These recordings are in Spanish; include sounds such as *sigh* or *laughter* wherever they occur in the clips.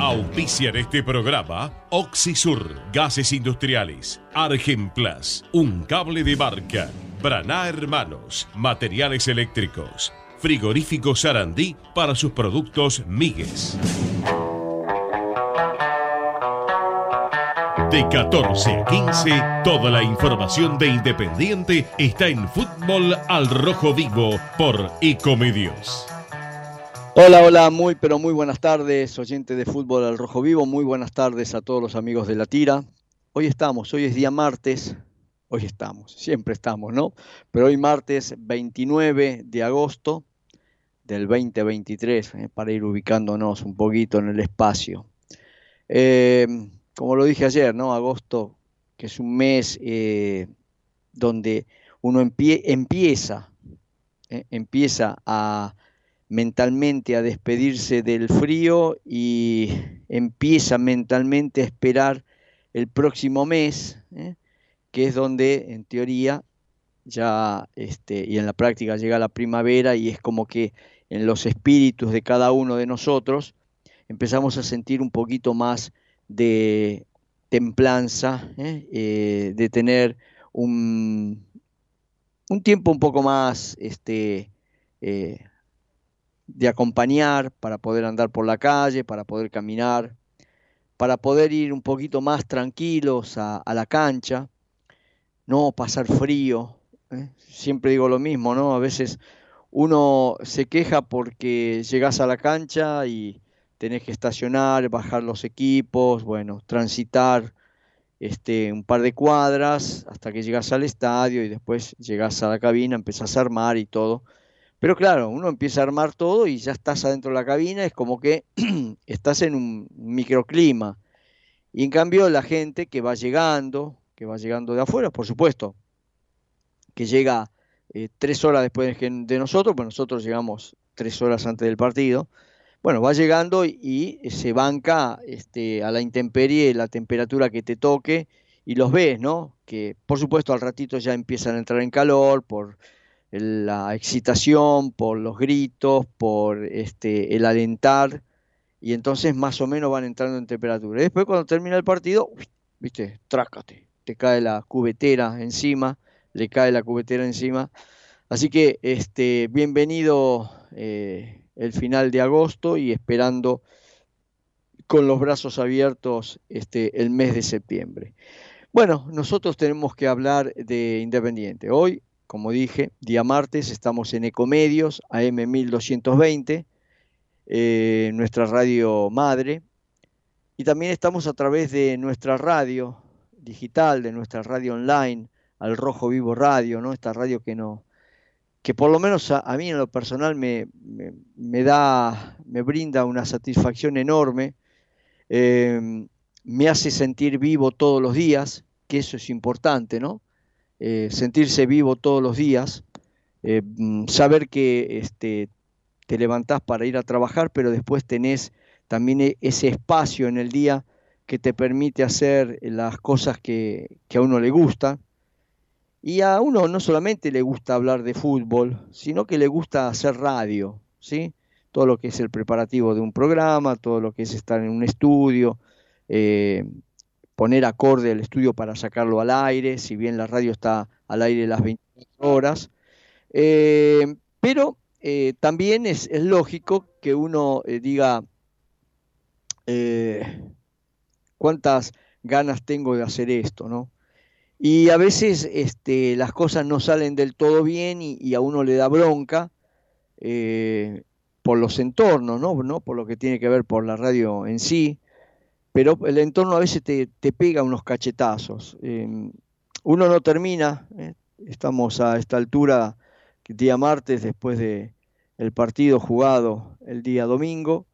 Auspician este programa Oxisur, Gases Industriales, Argenplas, Un Cable de Barca, Braná Hermanos, Materiales Eléctricos, Frigorífico Sarandí para sus productos Migues. De 14 a 15, toda la información de Independiente está en Fútbol al Rojo Vivo por Ecomedios. Hola, hola, muy pero muy buenas tardes, oyentes de Fútbol al Rojo Vivo, muy buenas tardes a todos los amigos de la tira. Hoy estamos, hoy es día martes, hoy estamos, siempre estamos, ¿no? Pero hoy martes 29 de agosto del 2023, eh, para ir ubicándonos un poquito en el espacio. Eh, como lo dije ayer, ¿no? Agosto, que es un mes eh, donde uno empieza, eh, empieza a mentalmente a despedirse del frío y empieza mentalmente a esperar el próximo mes, ¿eh? que es donde en teoría ya este, y en la práctica llega la primavera y es como que en los espíritus de cada uno de nosotros empezamos a sentir un poquito más de templanza, ¿eh? Eh, de tener un, un, tiempo un poco más este, de acompañar para poder andar por la calle, para poder caminar, para poder ir un poquito más tranquilos a, la cancha, no pasar frío. Siempre digo lo mismo, ¿no? A veces uno se queja porque llegas a la cancha y tenés que estacionar, bajar los equipos, bueno, transitar este, un par de cuadras hasta que llegas al estadio y después llegas a la cabina, empezás a armar y todo. Pero claro, uno empieza a armar todo y ya estás adentro de la cabina, es como que *clears throat* estás en un microclima. Y en cambio la gente que va llegando, que va llegando de afuera, por supuesto, que llega eh, tres horas después de nosotros, pues nosotros llegamos tres horas antes del partido, bueno, va llegando y, se banca este, a la intemperie la temperatura que te toque y los ves, ¿no? Que por supuesto al ratito ya empiezan a entrar en calor por la excitación, por los gritos, por este, el alentar y entonces más o menos van entrando en temperatura. Y después cuando termina el partido, viste, trácate, te cae la cubetera encima, le cae la cubetera encima. Así que este, bienvenido eh, el final de agosto y esperando con los brazos abiertos este, el mes de septiembre. Bueno, nosotros tenemos que hablar de Independiente. Hoy, como dije, día martes, estamos en Ecomedios, AM 1220, eh, nuestra radio madre, y también estamos a través de nuestra radio digital, de nuestra radio online, al Rojo Vivo Radio, ¿no? Esta radio que no, que por lo menos a, mí en lo personal me, da, me brinda una satisfacción enorme, em, me hace sentir vivo todos los días, que eso es importante, ¿no? Eh, sentirse vivo todos los días, eh, mm, saber que este, te levantás para ir a trabajar, pero después tenés también e, ese espacio en el día que te permite hacer las cosas que, a uno le gusta y a uno no solamente le gusta hablar de fútbol, sino que le gusta hacer radio, ¿sí? Todo lo que es el preparativo de un programa, todo lo que es estar en un estudio, eh, poner acorde al estudio para sacarlo al aire, si bien la radio está al aire las 24 horas. Eh, pero eh, también es, lógico que uno diga cuántas ganas tengo de hacer esto, ¿no? Y a veces este, las cosas no salen del todo bien y, a uno le da bronca eh, por los entornos, ¿no? Por lo que tiene que ver por la radio en sí, pero el entorno a veces te, pega unos cachetazos. Em, uno no termina, ¿eh? estamos a esta altura, día martes, después del el partido jugado el día domingo,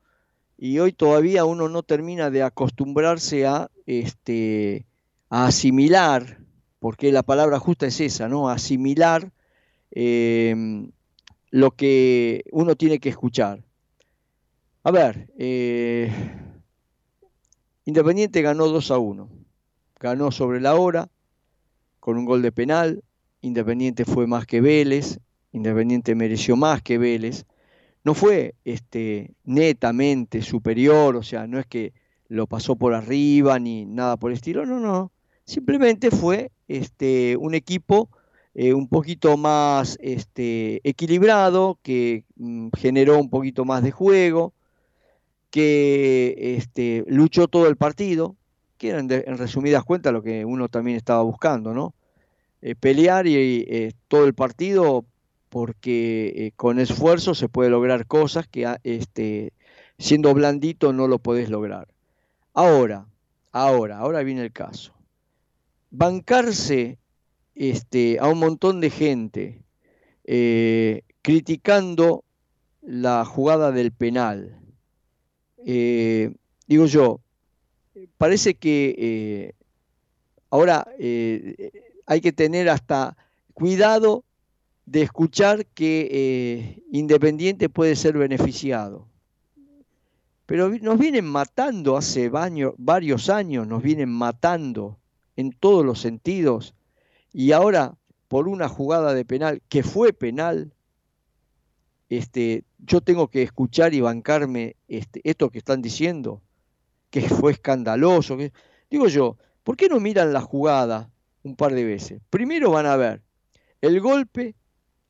y hoy todavía uno no termina de acostumbrarse a, este, a asimilar porque la palabra justa es esa, ¿no? Asimilar em, lo que uno tiene que escuchar. A ver, eh, Independiente ganó 2 a 1. Ganó sobre la hora, con un gol de penal. Independiente fue más que Vélez. Independiente mereció más que Vélez. no fue este, netamente superior, o sea, no es que lo pasó por arriba ni nada por el estilo, no, no, simplemente fue este, un equipo eh, un poquito más este, equilibrado, que mm, generó un poquito más de juego, que este, luchó todo el partido, que era en, resumidas cuentas lo que uno también estaba buscando, ¿no? Eh, pelear y eh, todo el partido porque eh, con esfuerzo se puede lograr cosas que ah, este, siendo blandito no lo podés lograr. Ahora, ahora, ahora viene el caso. Bancarse este, a un montón de gente criticando la jugada del penal. Digo yo, parece que ahora hay que tener hasta cuidado de escuchar que eh, Independiente puede ser beneficiado. Pero nos vienen matando hace varios años, nos vienen matando en todos los sentidos. Y ahora, por una jugada de penal, que fue penal, este, yo tengo que escuchar y bancarme este, esto que están diciendo, que fue escandaloso. digo yo, ¿por qué no miran la jugada un par de veces. Primero van a ver el golpe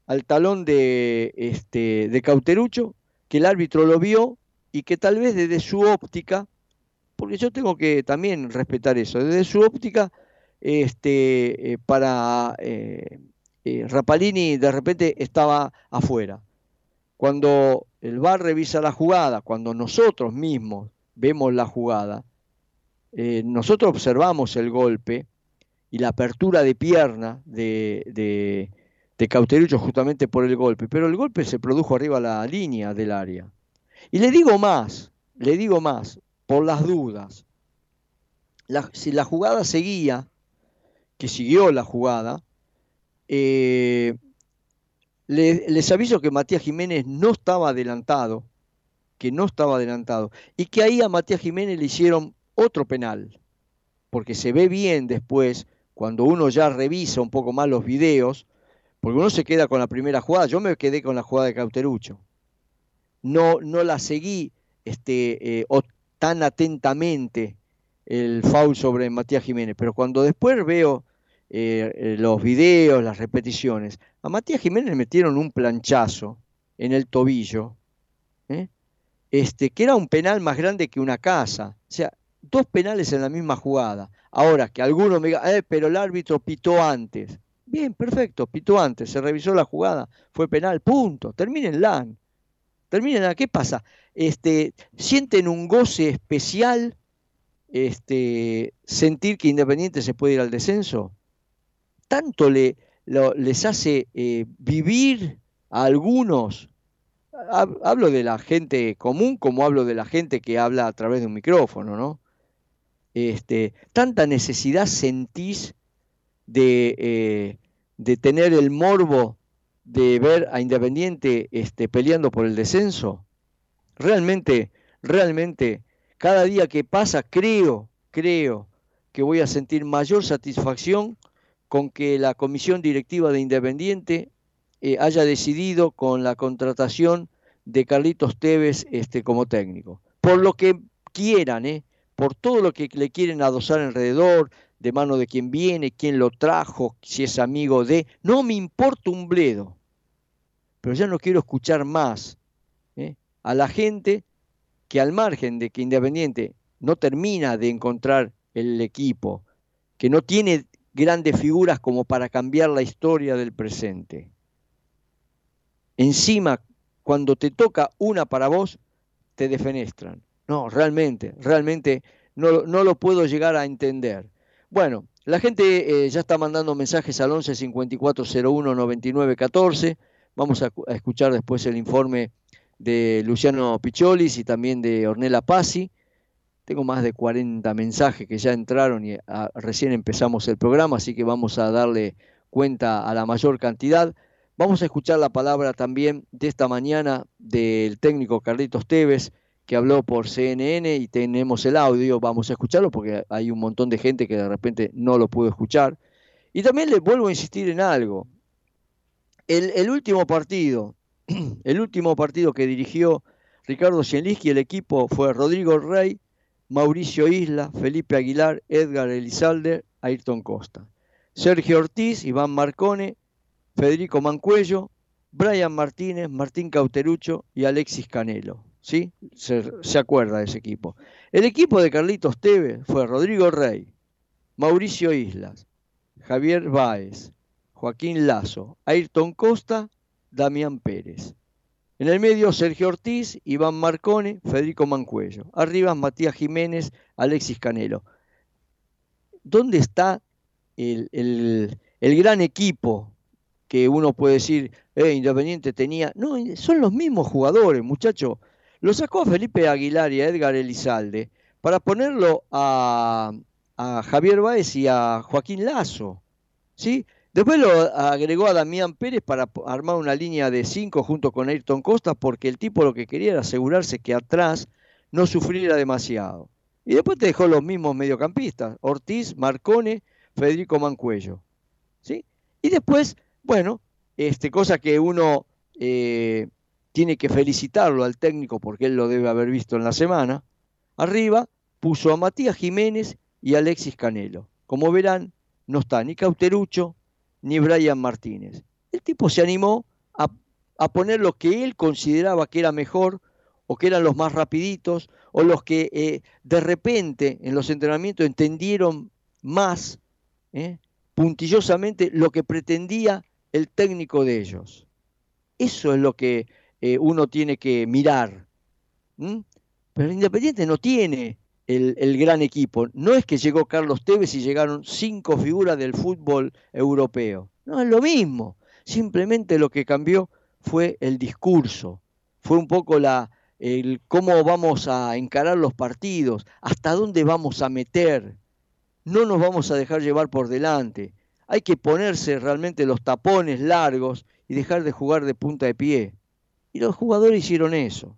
al talón de, este, de Cauterucho, que el árbitro lo vio y que tal vez desde su óptica, porque yo tengo que también respetar eso, desde su óptica, este, eh, para eh, eh, Rapalini de repente estaba afuera. Cuando el VAR revisa la jugada, cuando nosotros mismos vemos la jugada, nosotros observamos el golpe y la apertura de pierna de, de, Cauterucho justamente por el golpe, pero el golpe se produjo arriba a la línea del área. Y le digo más, le digo más, por las dudas, si la jugada seguía, que siguió la jugada, eh, les aviso que Matías Jiménez no estaba adelantado, que no estaba adelantado, y que ahí a Matías Jiménez le hicieron otro penal, porque se ve bien después cuando uno ya revisa un poco más los videos, porque uno se queda con la primera jugada, yo me quedé con la jugada de Cauterucho. No, no la seguí este, eh, tan atentamente el foul sobre Matías Jiménez, pero cuando después veo eh, eh, los videos, las repeticiones, a Matías Jiménez le metieron un planchazo en el tobillo, este, que era un penal más grande que una casa. O sea, dos penales en la misma jugada. Ahora, que alguno me diga, eh, pero el árbitro pitó antes. Bien, perfecto, pitó antes, se revisó la jugada, fue penal, punto. Terminen la. Terminen ¿Qué pasa? Este, ¿Sienten un goce especial este, sentir que Independiente se puede ir al descenso? ¿Tanto le, les hace eh, vivir a algunos? Hablo de la gente común como hablo de la gente que habla a través de un micrófono, ¿no? este, tanta necesidad sentís de, eh, de, tener el morbo de ver a Independiente este, peleando por el descenso? Realmente, realmente, cada día que pasa creo, creo que voy a sentir mayor satisfacción con que la comisión directiva de Independiente eh, haya decidido con la contratación de Carlitos Tevez este, como técnico. Por lo que quieran, ¿eh? por todo lo que le quieren adosar alrededor, de mano de quien viene, quién lo trajo, si es amigo de... No me importa un bledo, pero ya no quiero escuchar más ¿eh? a la gente que al margen de que Independiente no termina de encontrar el equipo, que no tiene grandes figuras como para cambiar la historia del presente. Encima, cuando te toca una para vos, te defenestran. No, realmente, realmente no, no lo puedo llegar a entender. Bueno, la gente eh, ya está mandando mensajes al 11 5401 99 14. Vamos a, escuchar después el informe de Luciano Picholis y también de Ornella Pasi. Tengo más de 40 mensajes que ya entraron y ah, recién empezamos el programa, así que vamos a darle cuenta a la mayor cantidad. Vamos a escuchar la palabra también de esta mañana del técnico Carlitos Tevez que habló por CNN y tenemos el audio, vamos a escucharlo porque hay un montón de gente que de repente no lo pudo escuchar. Y también le vuelvo a insistir en algo. El, último partido *clears throat* el último partido que dirigió Ricardo Cienliski, el equipo fue Rodrigo Rey, Mauricio Isla, Felipe Aguilar, Edgar Elizalde, Ayrton Costa. Sergio Ortiz, Iván Marcone, Federico Mancuello, Brian Martínez, Martín Cauterucho y Alexis Canelo. ¿Sí? Se, se acuerda de ese equipo. El equipo de Carlitos Tevez fue Rodrigo Rey, Mauricio Islas, Javier Báez, Joaquín Lazo, Ayrton Costa, Damián Pérez. En el medio, Sergio Ortiz, Iván Marcone, Federico Mancuello. Arriba, Matías Jiménez, Alexis Canelo. ¿Dónde está el, gran equipo que uno puede decir, eh, Independiente tenía? No, son los mismos jugadores, muchachos. Lo sacó Felipe Aguilar y a Edgar Elizalde para ponerlo a, Javier Báez y a Joaquín Lazo. ¿sí? Después lo agregó a Damián Pérez para armar una línea de cinco junto con Ayrton Costa, porque el tipo lo que quería era asegurarse que atrás no sufriera demasiado. Y después te dejó los mismos mediocampistas, Ortiz, Marcone, Federico Mancuello. ¿sí? Y después, bueno, este, cosa que uno eh, tiene que felicitarlo al técnico porque él lo debe haber visto en la semana, arriba puso a Matías Jiménez y Alexis Canelo. Como verán, no está ni Cauterucho, ni Brian Martínez. El tipo se animó a, poner lo que él consideraba que era mejor o que eran los más rapiditos o los que eh, de repente en los entrenamientos entendieron más eh, puntillosamente lo que pretendía el técnico de ellos. Eso es lo que eh, uno tiene que mirar. Pero el Independiente no tiene el, gran equipo. No es que llegó Carlos Tevez y llegaron cinco figuras del fútbol europeo. No, es lo mismo. Simplemente lo que cambió fue el discurso, fue un poco la, el cómo vamos a encarar los partidos, hasta dónde vamos a meter. No nos vamos a dejar llevar por delante. Hay que ponerse realmente los tapones largos y dejar de jugar de punta de pie. Y los jugadores hicieron eso.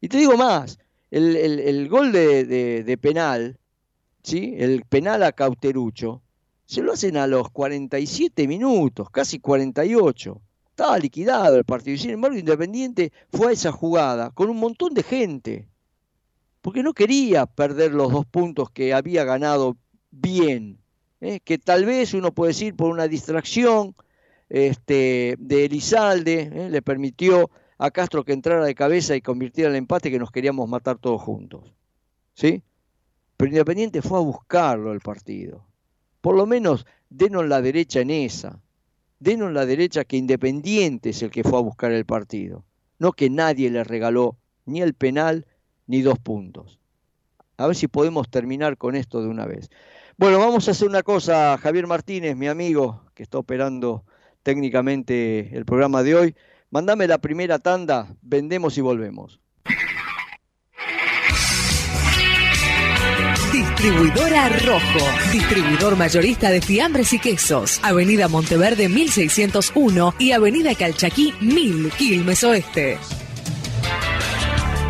Y te digo más, el, gol de, penal, ¿sí? el penal a Cauterucho, se lo hacen a los 47 minutos, casi 48. Estaba liquidado el partido. Y sin embargo, Independiente fue a esa jugada con un montón de gente. Porque no quería perder los dos puntos que había ganado bien. ¿eh? Que tal vez uno puede decir por una distracción este, de Elizalde, ¿eh? le permitió a Castro que entrara de cabeza y convirtiera el empate que nos queríamos matar todos juntos. ¿Sí? Pero Independiente fue a buscarlo el partido. Por lo menos denos la derecha en esa. Denos la derecha que Independiente es el que fue a buscar el partido. No que nadie le regaló ni el penal ni dos puntos. A ver si podemos terminar con esto de una vez. Bueno, vamos a hacer una cosa, Javier Martínez, mi amigo, que está operando técnicamente el programa de hoy. Mándame la primera tanda, vendemos y volvemos. Distribuidora Rojo, distribuidor mayorista de fiambres y quesos, Avenida Monteverde 1601 y Avenida Calchaquí 1000, Quilmes Oeste.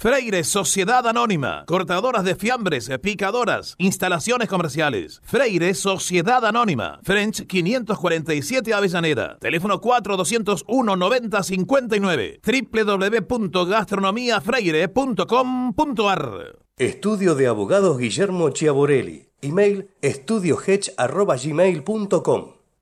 Freire Sociedad Anónima, cortadoras de fiambres, picadoras, instalaciones comerciales. Freire Sociedad Anónima, French 547 Avellaneda, teléfono 4201 9059, www.gastronomiafreire.com.ar. Estudio de Abogados Guillermo Chiaborelli. Email estudiohedge.gmail.com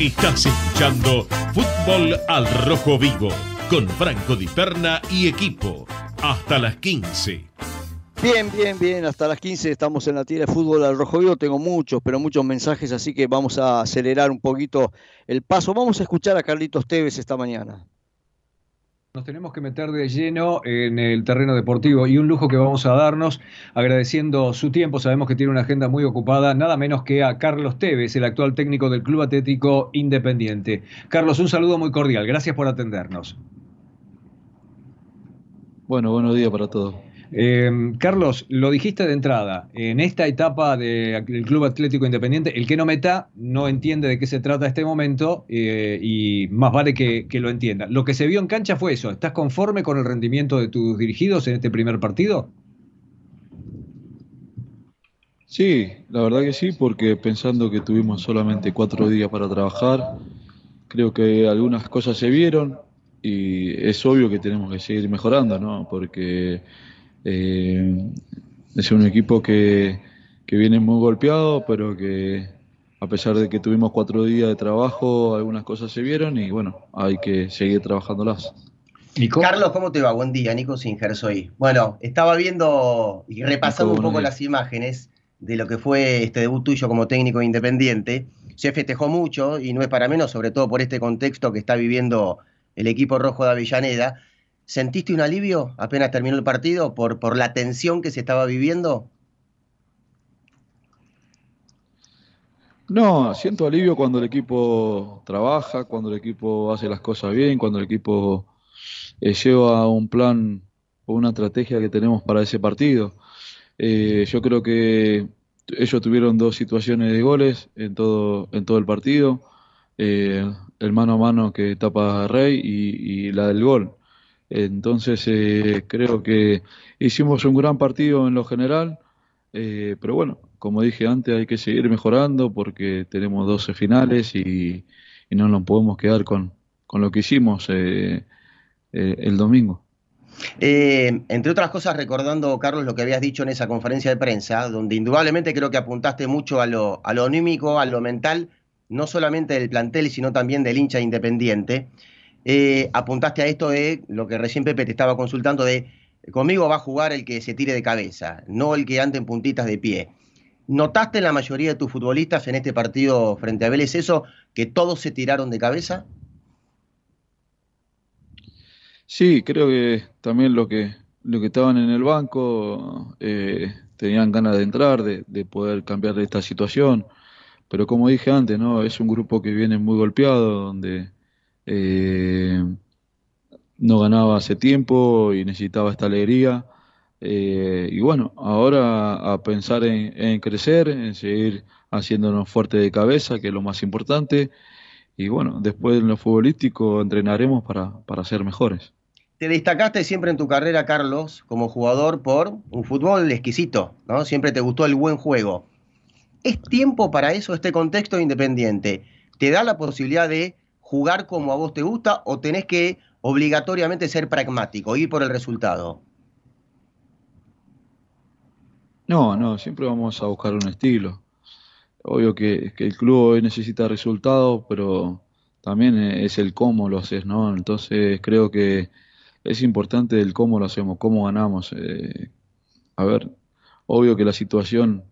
Estás escuchando Fútbol al Rojo Vivo con Franco Di Perna y equipo hasta las 15. Bien, bien, bien. Hasta las 15 estamos en la tira de fútbol al rojo vivo. Tengo muchos, pero muchos mensajes, así que vamos a acelerar un poquito el paso. Vamos a escuchar a Carlitos Tevez esta mañana. Nos tenemos que meter de lleno en el terreno deportivo y un lujo que vamos a darnos agradeciendo su tiempo. Sabemos que tiene una agenda muy ocupada, nada menos que a Carlos Tevez, el actual técnico del Club Atlético Independiente. Carlos, un saludo muy cordial. Gracias por atendernos. Bueno, buenos días para todos. Eh, Carlos, lo dijiste de entrada, en esta etapa del Club Atlético Independiente, el que no meta no entiende de qué se trata este momento eh, y más vale que, lo entienda. Lo que se vio en cancha fue eso, ¿estás conforme con el rendimiento de tus dirigidos en este primer partido? Sí, la verdad que sí, porque pensando que tuvimos solamente cuatro días para trabajar, creo que algunas cosas se vieron y es obvio que tenemos que seguir mejorando, ¿no? Porque eh, es un equipo que, viene muy golpeado, pero que a pesar de que tuvimos cuatro días de trabajo, algunas cosas se vieron y bueno, hay que seguir trabajándolas. Carlos, ¿cómo te va? Buen día, Nico Singer soy. Bueno, estaba viendo y repasando un poco las imágenes de lo que fue este debut tuyo como técnico independiente. Se festejó mucho y no es para menos, sobre todo por este contexto que está viviendo el equipo rojo de Avellaneda. ¿Sentiste un alivio apenas terminó el partido por, por la tensión que se estaba viviendo? No, siento alivio cuando el equipo trabaja, cuando el equipo hace las cosas bien, cuando el equipo eh, lleva un plan o una estrategia que tenemos para ese partido. Eh, yo creo que ellos tuvieron dos situaciones de goles en todo, en todo el partido, eh, el mano a mano que tapa Rey y la del gol. Entonces eh, creo que hicimos un gran partido en lo general, eh, pero bueno, como dije antes, hay que seguir mejorando porque tenemos 12 finales y, no nos podemos quedar con, lo que hicimos eh, el domingo. entre otras cosas, recordando, Carlos, lo que habías dicho en esa conferencia de prensa, donde indudablemente creo que apuntaste mucho a lo, a lo anímico, a lo mental, no solamente del plantel, sino también del hincha independiente. Eh, apuntaste a esto de lo que recién Pepe te estaba consultando de conmigo va a jugar el que se tire de cabeza, no el que ande en puntitas de pie. ¿Notaste en la mayoría de tus futbolistas en este partido frente a Vélez eso, que todos se tiraron de cabeza? Sí, creo que también lo que, lo que estaban en el banco eh, tenían ganas de entrar, de, de, poder cambiar esta situación. Pero como dije antes, ¿no? es un grupo que viene muy golpeado, donde eh, no ganaba hace tiempo y necesitaba esta alegría. Eh, y bueno, ahora a pensar en, crecer, en seguir haciéndonos fuerte de cabeza, que es lo más importante. Y bueno, después en lo futbolístico entrenaremos para, para ser mejores. Te destacaste siempre en tu carrera, Carlos, como jugador por un fútbol exquisito, ¿no? Siempre te gustó el buen juego. ¿Es tiempo para eso este contexto independiente? ¿Te da la posibilidad de jugar como a vos te gusta o tenés que obligatoriamente ser pragmático, ir por el resultado? No, no, siempre vamos a buscar un estilo. Obvio que, el club hoy necesita resultados, pero también es el cómo lo haces, ¿no? Entonces creo que es importante el cómo lo hacemos, cómo ganamos. Eh, a ver, obvio que la situación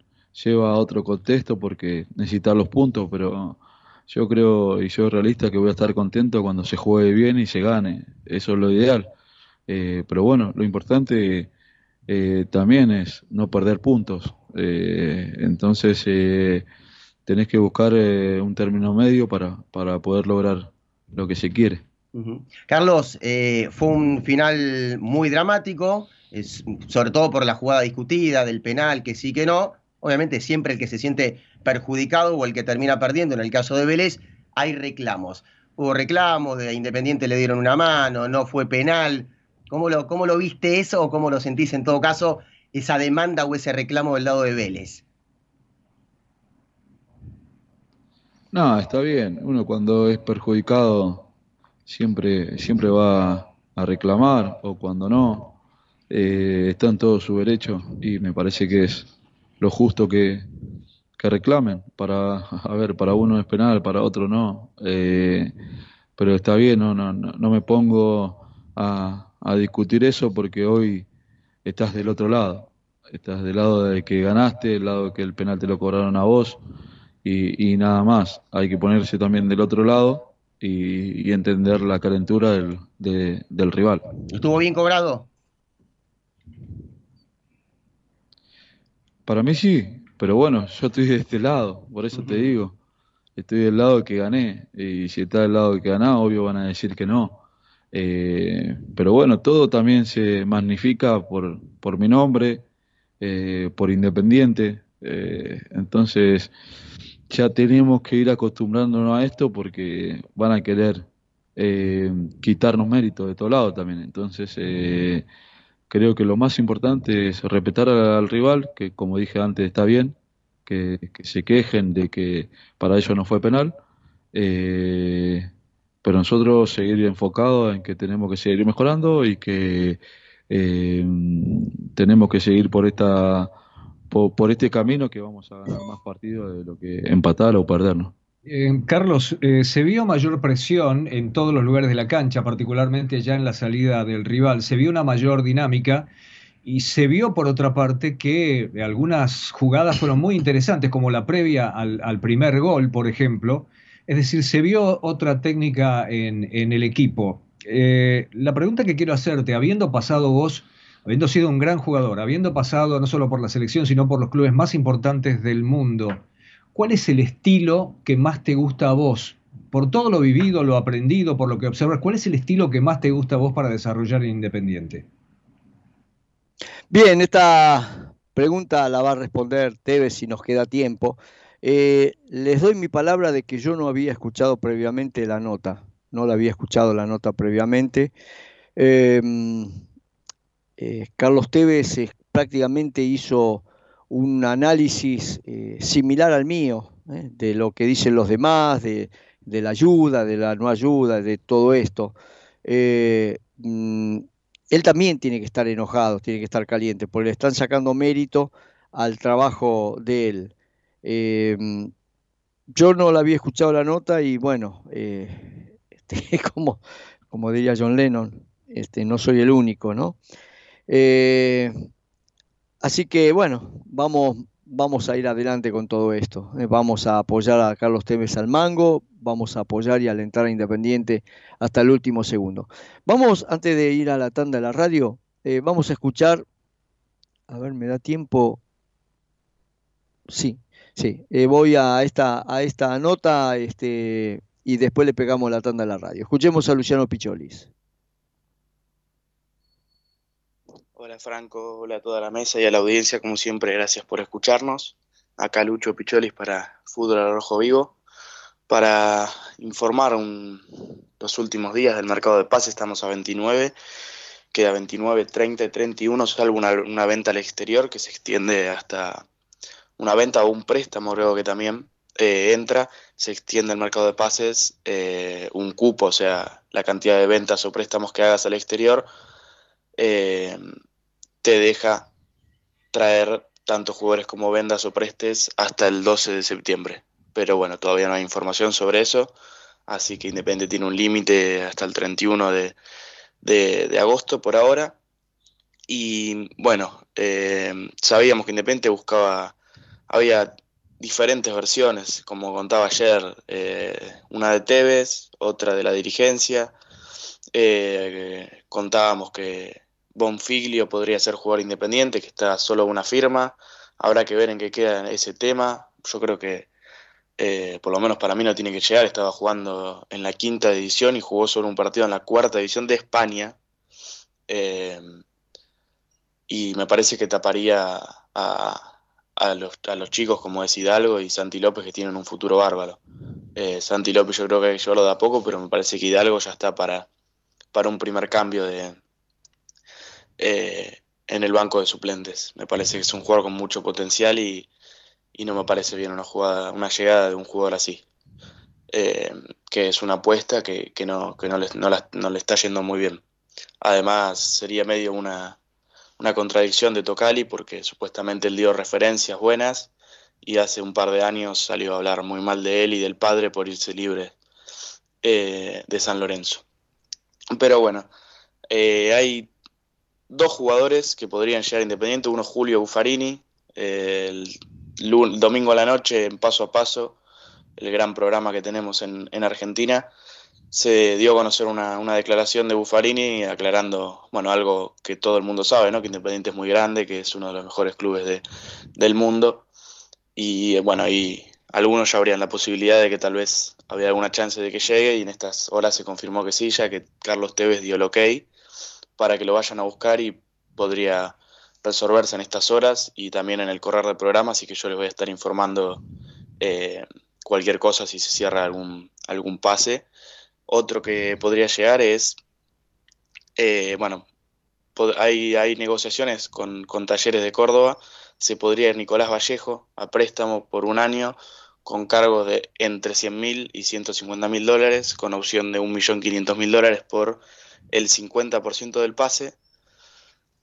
lleva a otro contexto porque necesitar los puntos, pero yo creo y soy realista que voy a estar contento cuando se juegue bien y se gane. Eso es lo ideal. pero bueno, lo importante también es no perder puntos. entonces, tenés que buscar un término medio para, para poder lograr lo que se quiere. Carlos, fue un final muy dramático, sobre todo por la jugada discutida, del penal, que sí que no. Obviamente siempre el que se siente perjudicado o el que termina perdiendo, en el caso de Vélez, hay reclamos. Hubo reclamos, de Independiente le dieron una mano, no fue penal. ¿Cómo lo, cómo lo viste eso o cómo lo sentís en todo caso, esa demanda o ese reclamo del lado de Vélez? No, está bien. Uno cuando es perjudicado siempre, siempre va a reclamar o cuando no, eh, está en todo su derecho y me parece que es lo justo que, reclamen. Para, a ver, para uno es penal, para otro no. Eh, pero está bien, no, no, no me pongo a, discutir eso porque hoy estás del otro lado. Estás del lado de que ganaste, del lado de que el penal te lo cobraron a vos y, nada más. Hay que ponerse también del otro lado y, entender la calentura del, del rival. ¿Estuvo bien cobrado? Para mí sí, pero bueno, yo estoy de este lado, por eso te digo. Estoy del lado que gané, y si está del lado que ganá, obvio van a decir que no. Eh, pero bueno, todo también se magnifica por, por mi nombre, eh, por Independiente. Eh, entonces, ya tenemos que ir acostumbrándonos a esto porque van a querer quitarnos mérito de todo lado también. Entonces, creo que lo más importante es respetar al rival, que como dije antes está bien, que, se quejen de que para ellos no fue penal, eh, pero nosotros seguir enfocados en que tenemos que seguir mejorando y que eh, tenemos que seguir por esta por, este camino que vamos a ganar más partidos de lo que empatar o perdernos. Eh, Carlos, eh, se vio mayor presión en todos los lugares de la cancha, particularmente ya en la salida del rival. Se vio una mayor dinámica y se vio, por otra parte, que algunas jugadas fueron muy interesantes, como la previa al, primer gol, por ejemplo. Es decir, se vio otra técnica en, el equipo. Eh, la pregunta que quiero hacerte, habiendo pasado vos, habiendo sido un gran jugador, habiendo pasado no solo por la selección, sino por los clubes más importantes del mundo, ¿cuál es el estilo que más te gusta a vos? Por todo lo vivido, lo aprendido, por lo que observas, ¿cuál es el estilo que más te gusta a vos para desarrollar en Independiente? Bien, esta pregunta la va a responder Tevez si nos queda tiempo. Eh, les doy mi palabra de que yo no había escuchado previamente la nota, no la había escuchado la nota previamente. Em, eh, Carlos Tevez prácticamente hizo un análisis eh, similar al mío, ¿eh? de lo que dicen los demás, de, la ayuda, de la no ayuda, de todo esto. Eh, mm, él también tiene que estar enojado, tiene que estar caliente, porque le están sacando mérito al trabajo de él. yo no la había escuchado la nota y bueno, *laughs* este, como, como diría John Lennon, este, no soy el único, ¿no? Así que bueno, vamos, vamos a ir adelante con todo esto. Eh, vamos a apoyar a Carlos Tevez al mango, vamos a apoyar y alentar a Independiente hasta el último segundo. Vamos, antes de ir a la tanda de la radio, eh, vamos a escuchar, a ver, ¿me da tiempo? Sí, sí, eh, voy a esta, a esta nota este, y después le pegamos la tanda de la radio. Escuchemos a Luciano Picholis. Hola Franco, hola a toda la mesa y a la audiencia, como siempre, gracias por escucharnos. Acá Lucho Picholis para Fútbol al Rojo Vivo, para informar los últimos días del mercado de paz, estamos a 29, queda 29, 30 31, salvo una, una venta al exterior que se extiende hasta una venta o un préstamo, creo que también eh, entra, se extiende el mercado de pases, eh, un cupo, o sea, la cantidad de ventas o préstamos que hagas al exterior. Eh, te deja traer tanto jugadores como vendas o prestes hasta el 12 de septiembre. Pero bueno, todavía no hay información sobre eso, así que Independiente tiene un límite hasta el 31 de, de, agosto por ahora. Y bueno, eh, sabíamos que Independiente buscaba, había diferentes versiones, como contaba ayer, eh, una de Tevez, otra de la dirigencia, eh, contábamos que Bonfiglio podría ser jugador independiente, que está solo una firma. Habrá que ver en qué queda ese tema. Yo creo que, eh, por lo menos para mí, no tiene que llegar. Estaba jugando en la quinta división y jugó solo un partido en la cuarta división de España. Eh, y me parece que taparía a, los, chicos como es Hidalgo y Santi López, que tienen un futuro bárbaro. Eh, Santi López yo creo que hay que llevarlo de a poco, pero me parece que Hidalgo ya está para, para un primer cambio de, eh, en el banco de suplentes. Me parece que es un jugador con mucho potencial y, y no me parece bien una jugada, una llegada de un jugador así. Eh, que es una apuesta que, que, no, que no, le, no, le, está yendo muy bien. Además, sería medio una, una contradicción de Tocali porque supuestamente él dio referencias buenas y hace un par de años salió a hablar muy mal de él y del padre por irse libre eh, de San Lorenzo. Pero bueno, hay dos jugadores que podrían llegar Independiente, uno Julio Buffarini, el domingo a la noche en Paso a Paso, el gran programa que tenemos en, en Argentina, se dio a conocer una, una, declaración de Buffarini aclarando, bueno, algo que todo el mundo sabe, ¿no? Que Independiente es muy grande, que es uno de los mejores clubes de, del mundo. Y bueno, ahí algunos ya habrían la posibilidad de que tal vez había alguna chance de que llegue y en estas horas se confirmó que sí, ya que Carlos Tevez dio el ok para que lo vayan a buscar y podría resolverse en estas horas y también en el correr del programa, así que yo les voy a estar informando eh, cualquier cosa si se cierra algún, algún pase. Otro que podría llegar es, eh, bueno, hay, hay negociaciones con, con, Talleres de Córdoba, se podría ir Nicolás Vallejo a préstamo por un año con cargo de entre 100 mil y 150 mil dólares, con opción de 1.500.000 dólares por el 50% del pase.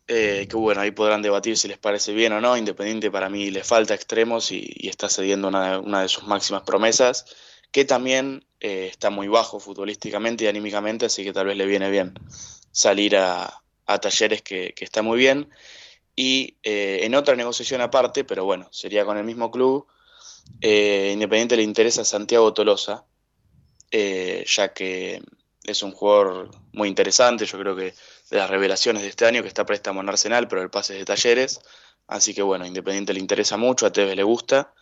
Eh, que bueno, ahí podrán debatir si les parece bien o no. Independiente para mí le falta extremos y, está cediendo una, una, de sus máximas promesas, que también eh, está muy bajo futbolísticamente y anímicamente, así que tal vez le viene bien salir a, talleres que, está muy bien. Y eh, en otra negociación aparte, pero bueno, sería con el mismo club, Independiente le interesa a Santiago Tolosa, ya que es un jugador muy interesante, yo creo que de las revelaciones de este año, que está préstamo en Arsenal, pero el pase es de talleres, así que bueno, Independiente le interesa mucho, a Tevez le gusta,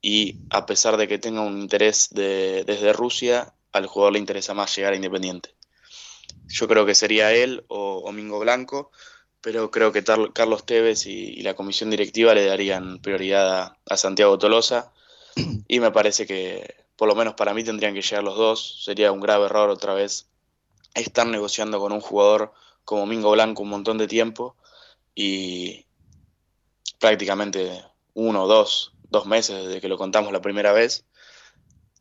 y a pesar de que tenga un interés de, desde Rusia, al jugador le interesa más llegar a Independiente. Yo creo que sería él o, Mingo Blanco, pero creo que Carlos Tevez y, y, la comisión directiva le darían prioridad a, a Santiago Tolosa, y me parece que por lo menos para mí tendrían que llegar los dos. Sería un grave error otra vez estar negociando con un jugador como Mingo Blanco un montón de tiempo y prácticamente uno, dos, dos meses desde que lo contamos la primera vez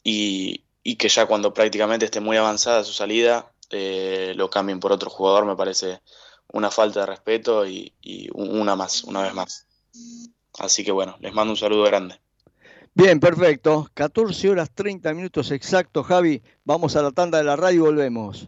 y, y que ya cuando prácticamente esté muy avanzada su salida eh, lo cambien por otro jugador me parece una falta de respeto y, y una más, una vez más. Así que bueno, les mando un saludo grande. Bien, perfecto. 14 horas 30 minutos exactos, Javi. Vamos a la tanda de la radio y volvemos.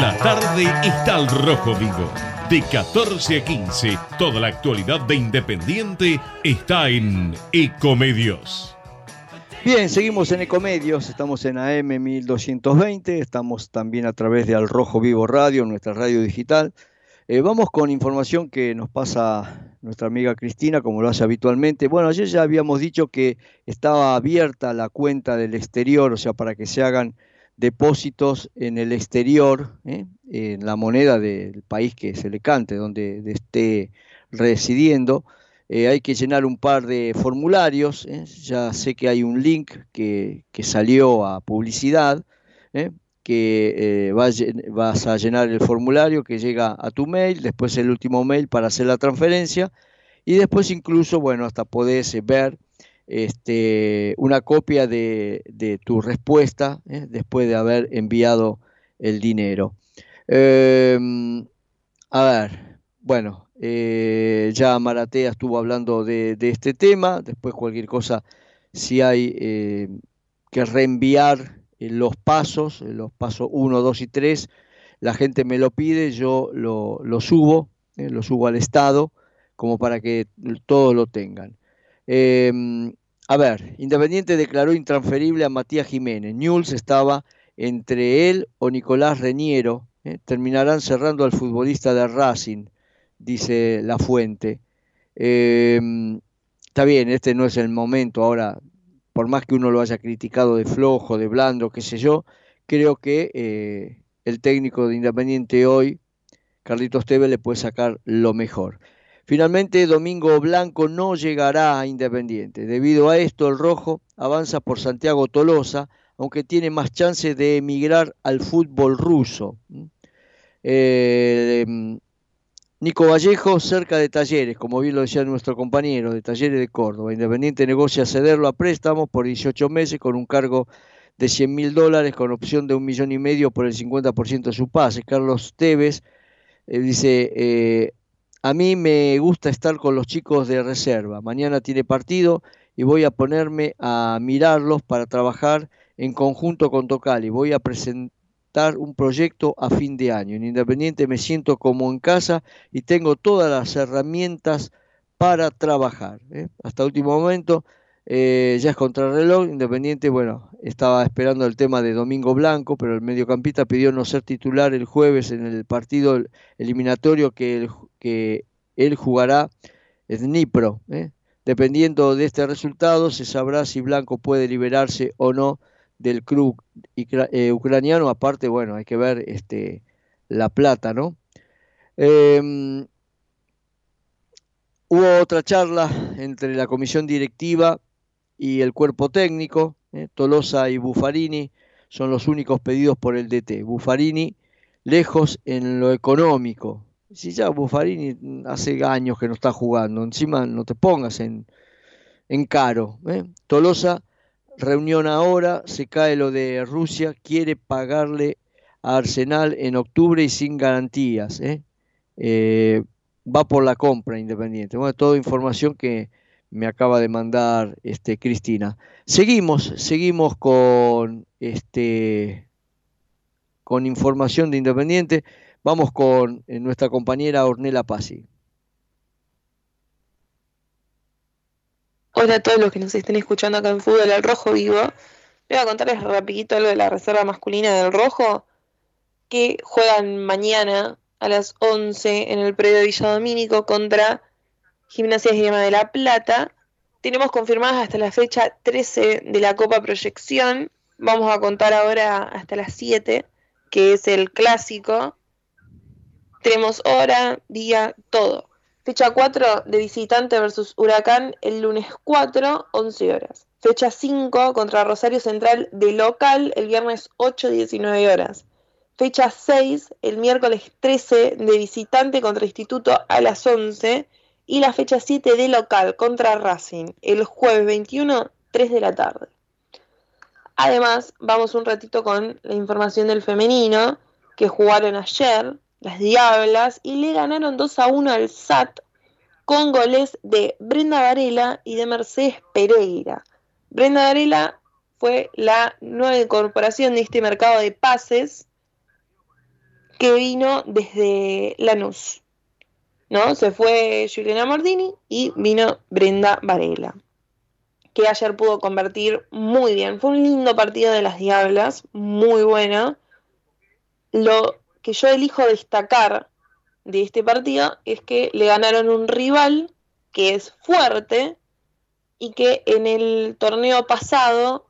La tarde está al rojo vivo. De 14 a 15, toda la actualidad de Independiente está en Ecomedios. Bien, seguimos en Ecomedios, estamos en AM 1220, estamos también a través de Al Rojo Vivo Radio, nuestra radio digital. Eh, vamos con información que nos pasa nuestra amiga Cristina, como lo hace habitualmente. Bueno, ayer ya habíamos dicho que estaba abierta la cuenta del exterior, o sea, para que se hagan depósitos en el exterior, ¿eh? en la moneda del país que se le cante, donde esté residiendo. Eh, hay que llenar un par de formularios. ¿eh? Ya sé que hay un link que, salió a publicidad, que vas a llenar el formulario que llega a tu mail, después el último mail para hacer la transferencia y después incluso, bueno, hasta podés ver este, una copia de, de tu respuesta después de haber enviado el dinero. Em, a ver, bueno, eh, ya Maratea estuvo hablando de, este tema. Después cualquier cosa, si hay eh, que reenviar eh, los pasos, los pasos 1, 2 y 3, la gente me lo pide, yo lo, subo, lo subo al Estado, como para que todos lo tengan. Em, a ver, Independiente declaró intransferible a Matías Jiménez. Newell's estaba entre él o Nicolás Reñero. terminarán cerrando al futbolista de Racing dice la fuente. Em, está bien, este no es el momento ahora, por más que uno lo haya criticado de flojo, de blando, qué sé yo, creo que eh, el técnico de Independiente hoy, Carlitos Tevez, le puede sacar lo mejor. Finalmente, Domingo Blanco no llegará a Independiente. Debido a esto, el rojo avanza por Santiago Tolosa, aunque tiene más chances de emigrar al fútbol ruso. Eh, em, Nico Vallejo, cerca de Talleres, como bien lo decía nuestro compañero, de Talleres de Córdoba. Independiente negocia cederlo a préstamos por 18 meses con un cargo de 100 mil dólares con opción de un millón y medio por el 50% de su pase. Carlos Tevez eh, dice, eh, a mí me gusta estar con los chicos de reserva. Mañana tiene partido y voy a ponerme a mirarlos para trabajar en conjunto con Tocali. Voy a presentar un proyecto a fin de año. En Independiente me siento como en casa y tengo todas las herramientas para trabajar. ¿eh? Hasta último momento eh, ya es contrarreloj. Independiente, bueno, estaba esperando el tema de Domingo Blanco, pero el mediocampista pidió no ser titular el jueves en el partido eliminatorio que, él jugará en Nipro. ¿eh? Dependiendo de este resultado, se sabrá si Blanco puede liberarse o no del club eh, ucraniano, aparte, bueno, hay que ver este, la plata, ¿no? Em, hubo otra charla entre la comisión directiva y el cuerpo técnico, ¿eh? Tolosa y Buffarini son los únicos pedidos por el DT. Buffarini lejos en lo económico. Si ya Buffarini hace años que no está jugando, encima no te pongas en, en caro. ¿eh? Tolosa reunión ahora, se cae lo de Rusia, quiere pagarle a Arsenal en octubre y sin garantías. ¿eh? Va por la compra independiente. Bueno, toda información que me acaba de mandar este, Cristina. Seguimos, seguimos con este con información de Independiente. Vamos con eh, nuestra compañera Ornella Pasi. Hola a todos los que nos estén escuchando acá en Fútbol al Rojo Vivo. Voy a contarles rapidito algo de la reserva masculina del Rojo, que juegan mañana a las 11 en el predio Villa Domínico contra Gimnasia Grima de la Plata. Tenemos confirmadas hasta la fecha 13 de la Copa Proyección. Vamos a contar ahora hasta las 7, que es el clásico. Tenemos hora, día, todo. Fecha 4 de visitante versus Huracán el lunes 4, 11 horas. Fecha 5 contra Rosario Central de local el viernes 8, 19 horas. Fecha 6 el miércoles 13 de visitante contra Instituto a las 11. Y la fecha 7 de local contra Racing el jueves 21, 3 de la tarde. Además, vamos un ratito con la información del femenino que jugaron ayer las Diablas, y le ganaron 2 a 1 al SAT con goles de Brenda Varela y de Mercedes Pereira. Brenda Varela fue la nueva incorporación de este mercado de pases. que vino desde Lanús. ¿No? Se fue Juliana Mordini y vino Brenda Varela, que ayer pudo convertir muy bien. Fue un lindo partido de las Diablas, muy bueno. Lo que yo elijo destacar de este partido es que le ganaron un rival que es fuerte y que en el torneo pasado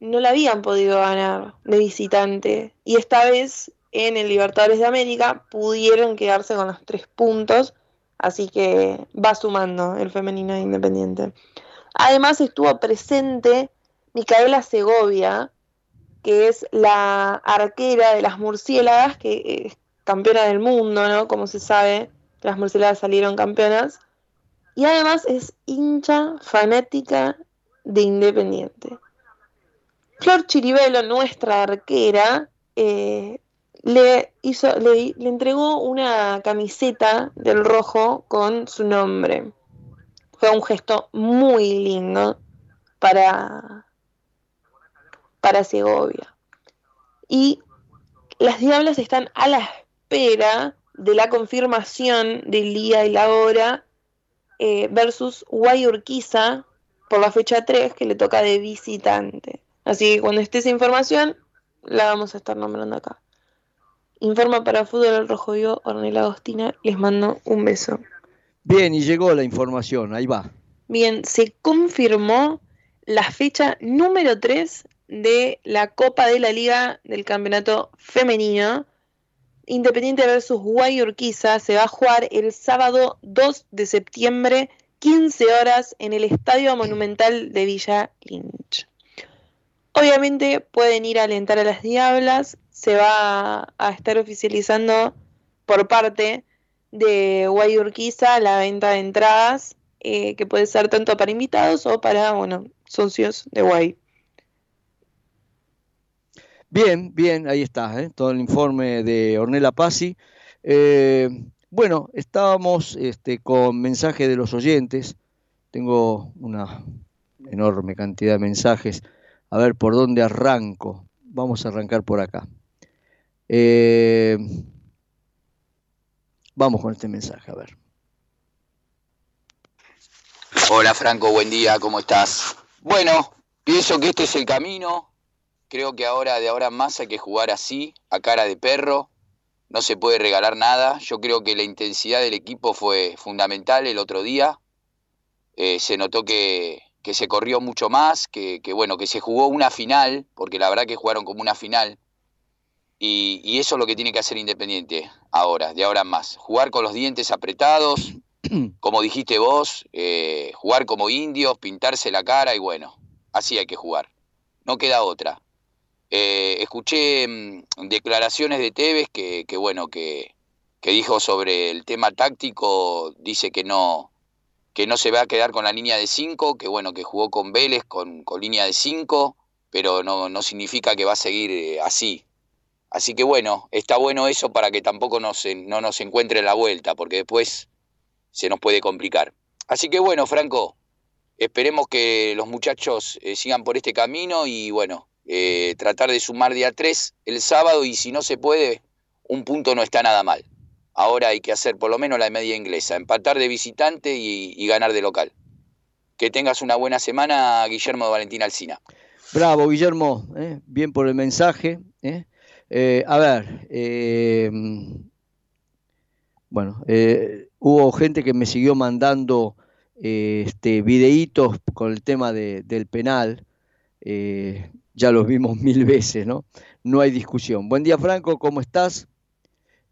no la habían podido ganar de visitante. Y esta vez en el Libertadores de América pudieron quedarse con los tres puntos, así que va sumando el femenino independiente. Además estuvo presente Micaela Segovia, que es la arquera de las murciélagas, que es campeona del mundo, ¿no? Como se sabe, las murciélagas salieron campeonas. Y además es hincha fanática de Independiente. Flor Chiribelo, nuestra arquera, eh, le, hizo, le, le entregó una camiseta del rojo con su nombre. Fue un gesto muy lindo para, para Segovia. Y las Diablas están a la espera de la confirmación del día y la hora eh, versus Guayurquiza por la fecha 3 que le toca de visitante. Así que cuando esté esa información, la vamos a estar nombrando acá. Informa para Fútbol el Rojo Vivo, Ornella Agostina. Les mando un beso. Bien, y llegó la información, ahí va. Bien, se confirmó la fecha número 3 de la Copa de la Liga del Campeonato Femenino. Independiente versus Guayurquiza se va a jugar el sábado 2 de septiembre, 15 horas, en el Estadio Monumental de Villa Lynch. Obviamente pueden ir a alentar a las Diablas, se va a estar oficializando por parte de Guayurquiza la venta de entradas, eh, que puede ser tanto para invitados o para, bueno, socios de Guay. Bien, bien, ahí está, ¿eh? todo el informe de Ornella Pasi. Eh, bueno, estábamos este, con mensajes de los oyentes. Tengo una enorme cantidad de mensajes. A ver por dónde arranco. Vamos a arrancar por acá. Eh, vamos con este mensaje, a ver. Hola Franco, buen día, ¿cómo estás? Bueno, pienso que este es el camino. Creo que ahora de ahora más hay que jugar así, a cara de perro. No se puede regalar nada. Yo creo que la intensidad del equipo fue fundamental el otro día. Eh, se notó que, que, se corrió mucho más, que, que, bueno, que se jugó una final, porque la verdad que jugaron como una final. Y, y, eso es lo que tiene que hacer Independiente ahora, de ahora en más. Jugar con los dientes apretados, *clears throat* como dijiste vos, eh, jugar como indios, pintarse la cara y bueno, así hay que jugar. No queda otra. Eh, escuché mmm, declaraciones de Tevez que, que bueno, que, que, dijo sobre el tema táctico, dice que no, que no se va a quedar con la línea de 5, que bueno, que jugó con Vélez con, con línea de 5, pero no, no, significa que va a seguir eh, así. Así que bueno, está bueno eso para que tampoco nos, no nos encuentre la vuelta, porque después se nos puede complicar. Así que bueno, Franco, esperemos que los muchachos eh, sigan por este camino y bueno, eh, tratar de sumar día 3 el sábado y si no se puede, un punto no está nada mal. Ahora hay que hacer por lo menos la media inglesa, empatar de visitante y, ganar de local. Que tengas una buena semana, Guillermo de Valentín Alcina. Bravo, Guillermo, ¿eh? bien por el mensaje. ¿eh? Eh, a ver, bueno, hubo gente que me siguió mandando este, videitos con el tema de, del penal ya los vimos *laughs* mil veces, ¿no? No hay discusión. Buen día, Franco, ¿cómo estás?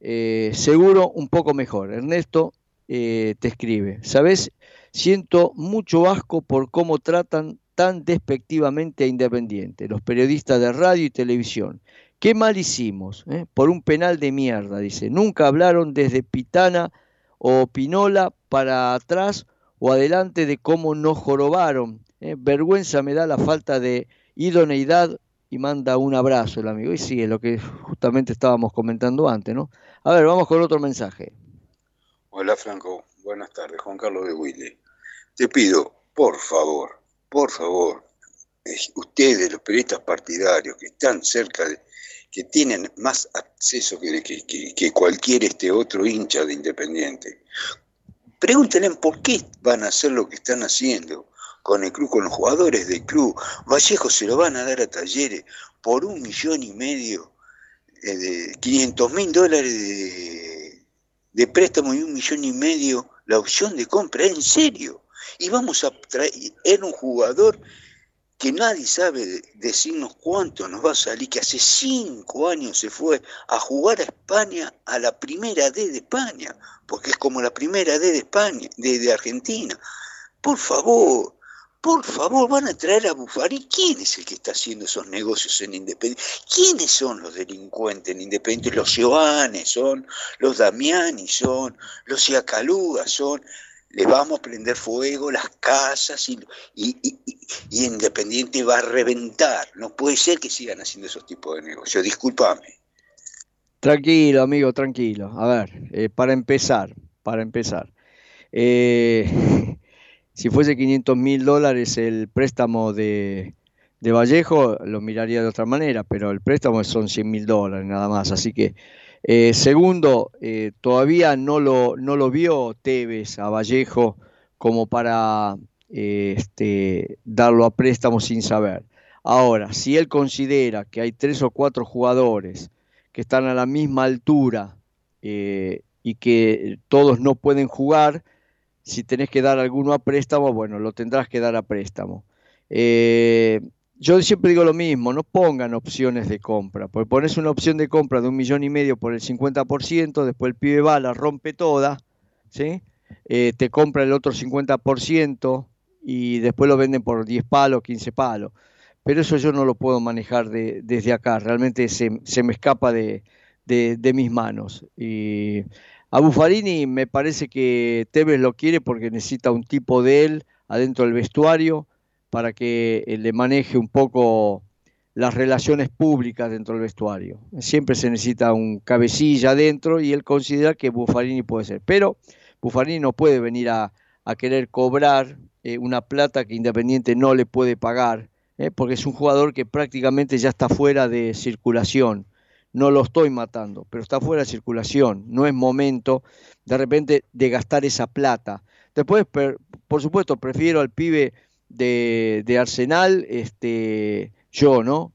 Eh, seguro un poco mejor. Ernesto eh, te escribe, ¿sabes? Siento mucho asco por cómo tratan tan despectivamente a Independiente, los periodistas de radio y televisión. ¿Qué mal hicimos? Eh? Por un penal de mierda, dice. Nunca hablaron desde Pitana o Pinola para atrás o adelante de cómo nos jorobaron. Vergüenza me da la falta de idoneidad y manda un abrazo el amigo. Y sí, es lo que justamente estábamos comentando antes, ¿no? A ver, vamos con otro mensaje. Hola Franco, buenas tardes, Juan Carlos de Willy. Te pido, por favor, por favor, ustedes, los periodistas partidarios que están cerca de, que tienen más acceso que- que- que cualquier este otro hincha de Independiente. Pregúntenle por qué van a hacer lo que están haciendo con el club, con los jugadores del club. Vallejo se lo van a dar a talleres por un millón y medio, eh, de 500 mil dólares de, préstamo y un millón y medio la opción de compra, en serio. Y vamos a traer un jugador que nadie sabe de- decirnos cuánto nos va a salir, que hace cinco años se fue a jugar a España, a la primera D de España, porque es como la primera D de España, de Argentina. Por favor, por favor, van a traer a Buffarín. ¿Quién es el que está haciendo esos negocios en Independiente? ¿Quiénes son los delincuentes en Independiente? Los Giovanni son, los Damiani son, los Iacaluga son. Les vamos a prender fuego las casas y Independiente va a reventar. No puede ser que sigan haciendo esos tipos de negocios. Discúlpame. Tranquilo, amigo, tranquilo. A ver, eh, para empezar, para empezar. eh, si fuese 500 mil dólares el préstamo de, Vallejo, lo miraría de otra manera, pero el préstamo son 100 mil dólares nada más. Así que, eh, segundo, eh, todavía no lo, no lo vio Tevez a Vallejo como para eh, este, darlo a préstamo sin saber. Ahora, si él considera que hay tres o cuatro jugadores que están a la misma altura y que todos no pueden jugar, si tenés que dar alguno a préstamo, bueno, lo tendrás que dar a préstamo. Eh, yo siempre digo lo mismo, no pongan opciones de compra, porque pones una opción de compra de un millón y medio por el 50%, después el pibe va, la rompe toda, ¿sí? Eh, te compra el otro 50% y después lo venden por 10 palos, 15 palos. Pero eso yo no lo puedo manejar de- desde acá, realmente se, me escapa de, mis manos. A Buffarini me parece que Tevez lo quiere porque necesita un tipo de él adentro del vestuario para que eh, le maneje un poco las relaciones públicas dentro del vestuario. Siempre se necesita un cabecilla adentro y él considera que Buffarini puede ser. Pero Buffarini no puede venir a, querer cobrar eh, una plata que Independiente no le puede pagar, eh, porque es un jugador que prácticamente ya está fuera de circulación. No lo estoy matando, pero está fuera de circulación. No es momento de repente de gastar esa plata. Después, por supuesto, prefiero al pibe de, de Arsenal, este, yo, ¿no?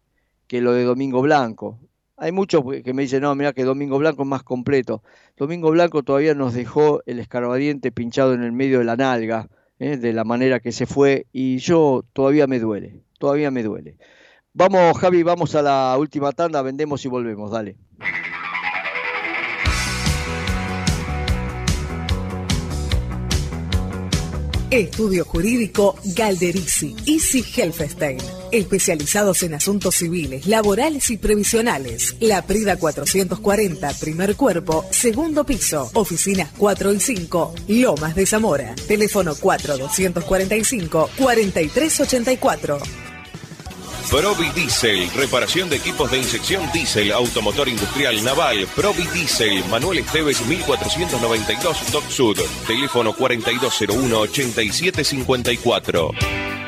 Que lo de Domingo Blanco. Hay muchos que me dicen, no, mira que Domingo Blanco es más completo. Domingo Blanco todavía nos dejó el escarbadiente pinchado en el medio de la nalga, ¿eh? de la manera que se fue, y yo todavía me duele, todavía me duele. Vamos, Javi, vamos a la última tanda, vendemos y volvemos, dale. Estudio Jurídico Galderici, Easy Helfestein. Especializados en asuntos civiles, laborales y previsionales. La Prida 440, primer cuerpo, segundo piso. Oficinas 4 y 5, Lomas de Zamora. Teléfono 4245-4384. Provi Diesel, reparación de equipos de inyección diésel, automotor industrial naval, Provi Diesel, Manuel Esteves 1492 Doc Sud, teléfono 4201-8754.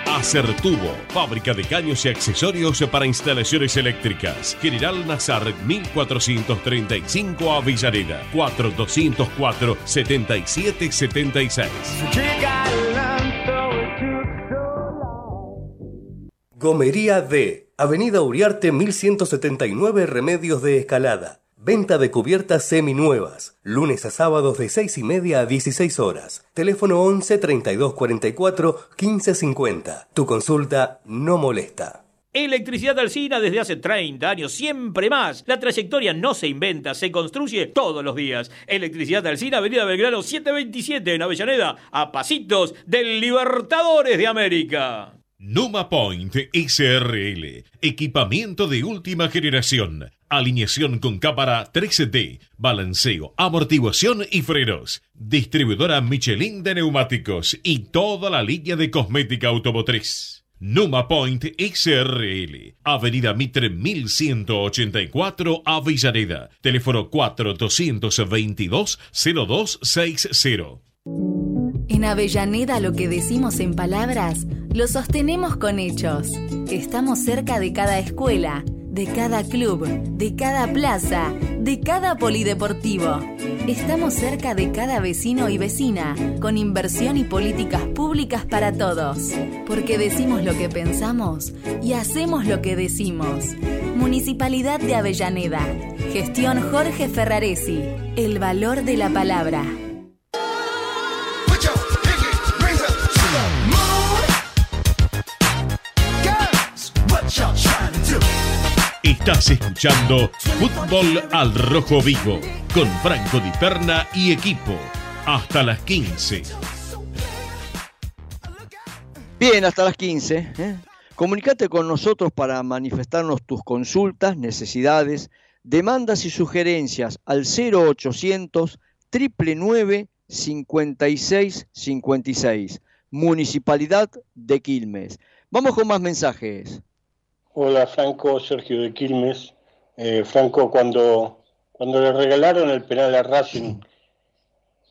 Acertubo, fábrica de caños y accesorios para instalaciones eléctricas. General Nazar 1435 Avellaneda, 4204-7776. Gomería D, Avenida Uriarte 1179 Remedios de Escalada. Venta de cubiertas seminuevas. Lunes a sábados de 6 y media a 16 horas. Teléfono 11 32 44 15 50. Tu consulta no molesta. Electricidad Alcina desde hace 30 años, siempre más. La trayectoria no se inventa, se construye todos los días. Electricidad Alcina, Avenida Belgrano 727 en Avellaneda, a pasitos del Libertadores de América. Numa Point SRL. Equipamiento de última generación. Alineación con cámara 3D. Balanceo, amortiguación y frenos. Distribuidora Michelin de neumáticos y toda la línea de cosmética automotriz. Numa Point SRL. Avenida Mitre 1184 Avellaneda. Teléfono 4222-0260. En Avellaneda lo que decimos en palabras lo sostenemos con hechos. Estamos cerca de cada escuela, de cada club, de cada plaza, de cada polideportivo. Estamos cerca de cada vecino y vecina, con inversión y políticas públicas para todos. Porque decimos lo que pensamos y hacemos lo que decimos. Municipalidad de Avellaneda. Gestión Jorge Ferraresi. El valor de la palabra. Estás escuchando Fútbol al Rojo Vivo con Franco Di Perna y equipo. Hasta las 15. Bien, hasta las 15. ¿eh? Comunicate con nosotros para manifestarnos tus consultas, necesidades, demandas y sugerencias al 0800 999 5656. Municipalidad de Quilmes. Vamos con más mensajes. Hola Franco, Sergio de Quilmes. Eh, Franco, cuando, cuando le regalaron el penal a Racing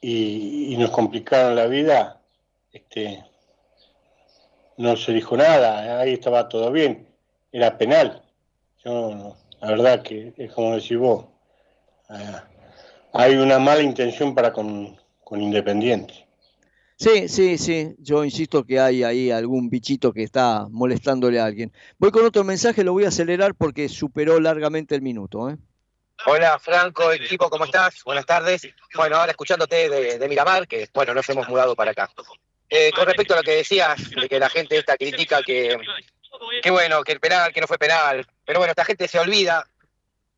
y, y, nos complicaron la vida, este, no se dijo nada, ahí estaba todo bien, era penal. Yo, la verdad que es como decís vos, eh, hay una mala intención para con, con Independiente. Sí, sí, sí. Yo insisto que hay ahí algún bichito que está molestándole a alguien. Voy con otro mensaje, lo voy a acelerar porque superó largamente el minuto. ¿eh? Hola Franco, equipo, ¿cómo estás? Buenas tardes. Bueno, ahora escuchándote de, Miramar, que bueno, nos hemos mudado para acá. Eh, con respecto a lo que decías, de que la gente esta critica que, que bueno, que el penal, que no fue penal, pero bueno, esta gente se olvida,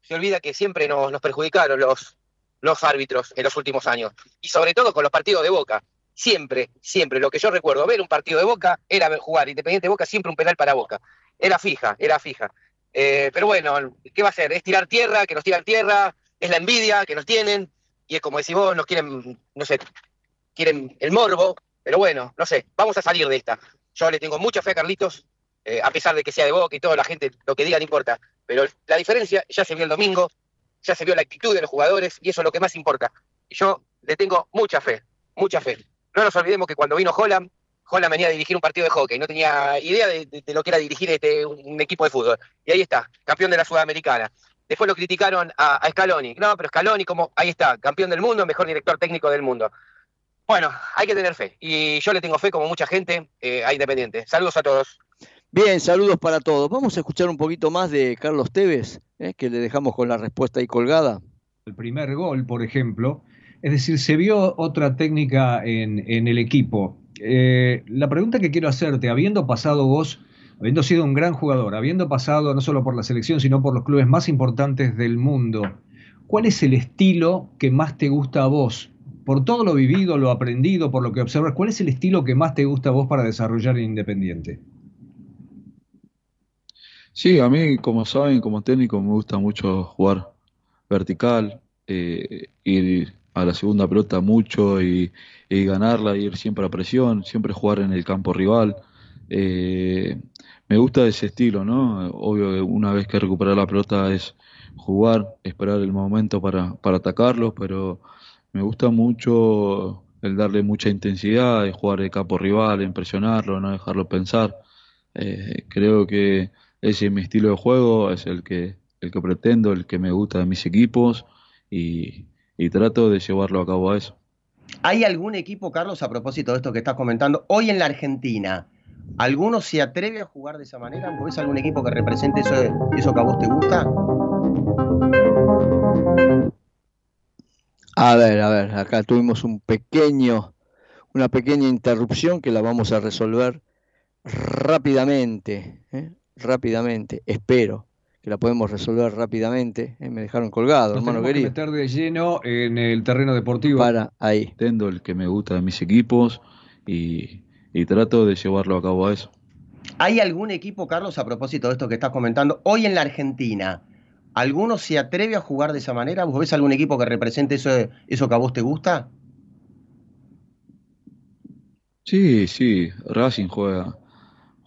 se olvida que siempre nos, nos perjudicaron los, los árbitros en los últimos años, y sobre todo con los partidos de Boca siempre, siempre, lo que yo recuerdo, ver un partido de Boca era ver jugar Independiente de Boca, siempre un penal para Boca. Era fija, era fija. Eh, pero bueno, ¿qué va a ser? Es tirar tierra, que nos tiran tierra, es la envidia que nos tienen, y es como decís vos, nos quieren, no sé, quieren el morbo, pero bueno, no sé, vamos a salir de esta. Yo le tengo mucha fe a Carlitos, eh, a pesar de que sea de Boca y toda la gente, lo que diga no importa, pero la diferencia ya se vio el domingo, ya se vio la actitud de los jugadores, y eso es lo que más importa. Yo le tengo mucha fe, mucha fe. No nos olvidemos que cuando vino Holland, Holland venía a dirigir un partido de hockey, no tenía idea de, de, de lo que era dirigir este, un, equipo de fútbol. Y ahí está, campeón de la Sudamericana. Después lo criticaron a, a, Scaloni. No, pero Scaloni, como ahí está, campeón del mundo, mejor director técnico del mundo. Bueno, hay que tener fe. Y yo le tengo fe, como mucha gente, eh, a Independiente. Saludos a todos. Bien, saludos para todos. Vamos a escuchar un poquito más de Carlos Tevez, eh, que le dejamos con la respuesta ahí colgada. El primer gol, por ejemplo, es decir, se vio otra técnica en, el equipo. Eh, la pregunta que quiero hacerte, habiendo pasado vos, habiendo sido un gran jugador, habiendo pasado no solo por la selección, sino por los clubes más importantes del mundo, ¿cuál es el estilo que más te gusta a vos? Por todo lo vivido, lo aprendido, por lo que observas, ¿cuál es el estilo que más te gusta a vos para desarrollar en Independiente? Sí, a mí, como saben, como técnico me gusta mucho jugar vertical, eh, ir a la segunda pelota mucho y, y, ganarla, ir siempre a presión, siempre jugar en el campo rival. Eh, me gusta ese estilo, ¿no? Obvio que una vez que recuperar la pelota es jugar, esperar el momento para, para atacarlos, pero me gusta mucho el darle mucha intensidad, jugar de campo rival, en presionarlo, no dejarlo pensar. Eh, creo que ese es mi estilo de juego, es el que, el que pretendo, el que me gusta de mis equipos y, y trato de llevarlo a cabo a eso. ¿Hay algún equipo, Carlos, a propósito de esto que estás comentando, hoy en la Argentina, ¿alguno se atreve a jugar de esa manera? ¿Ves algún equipo que represente eso, eso que a vos te gusta? A ver, a ver, acá tuvimos un pequeño, una pequeña interrupción que la vamos a resolver rápidamente, ¿eh? rápidamente, espero que la podemos resolver rápidamente. ¿eh? Me dejaron colgado, Nos hermano querido. Que meter de lleno en el terreno deportivo. Para ahí. Tendo el que me gusta de mis equipos y, y trato de llevarlo a cabo a eso. ¿Hay algún equipo, Carlos, a propósito de esto que estás comentando, hoy en la Argentina? ¿Alguno se atreve a jugar de esa manera? ¿Vos ves algún equipo que represente eso, eso que a vos te gusta? Sí, sí, Racing juega,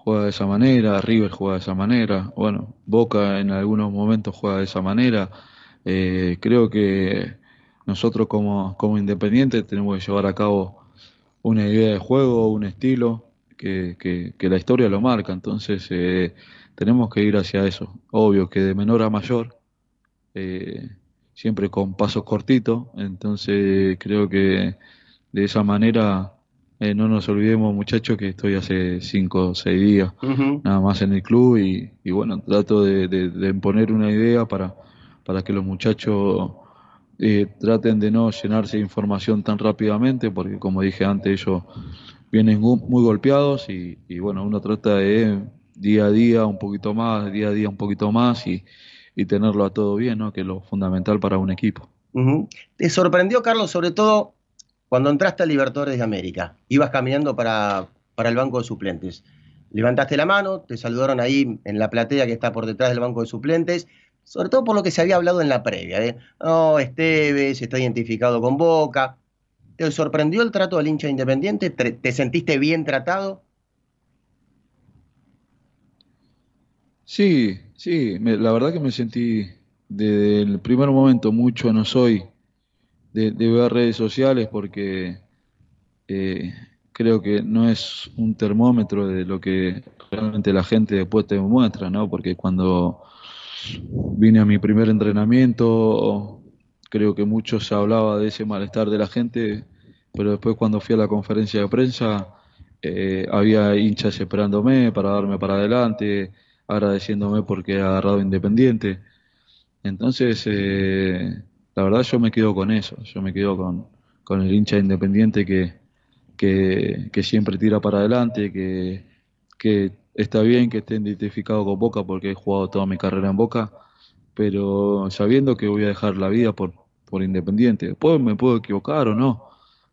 juega de esa manera, River juega de esa manera, bueno, Boca en algunos momentos juega de esa manera. Eh, creo que nosotros como, como independientes tenemos que llevar a cabo una idea de juego, un estilo, que, que, que la historia lo marca. Entonces, eh, tenemos que ir hacia eso. Obvio que de menor a mayor, eh, siempre con pasos cortitos, entonces creo que de esa manera eh, no nos olvidemos muchachos que estoy hace cinco o seis días nada más en el club y, bueno, trato de, de, imponer una idea para, para que los muchachos eh, traten de no llenarse de información tan rápidamente, porque como dije antes, ellos vienen muy golpeados y, y bueno, uno trata de día a día un poquito más, día a día un poquito más y, y tenerlo a todo bien, ¿no? que es lo fundamental para un equipo. ¿Te sorprendió, Carlos, sobre todo cuando entraste a Libertadores de América? Ibas caminando para, para el banco de suplentes. Levantaste la mano, te saludaron ahí en la platea que está por detrás del banco de suplentes, sobre todo por lo que se había hablado en la previa. ¿eh? Oh, Esteves está identificado con Boca. ¿Te sorprendió el trato del hincha independiente? ¿Te sentiste bien tratado? Sí, sí, la verdad que me sentí desde el primer momento mucho no soy de, ver redes sociales porque eh, creo que no es un termómetro de lo que realmente la gente después te muestra, ¿no? Porque cuando vine a mi primer entrenamiento, creo que mucho se hablaba de ese malestar de la gente, pero después cuando fui a la conferencia de prensa, eh, había hinchas esperándome para darme para adelante, agradeciéndome porque he agarrado Independiente. Entonces, eh, la verdad yo me quedo con eso, yo me quedo con, con el hincha Independiente que, que, siempre tira para adelante, que, que está bien que esté identificado con Boca porque he jugado toda mi carrera en Boca, pero sabiendo que voy a dejar la vida por, por Independiente. Después me puedo equivocar o no,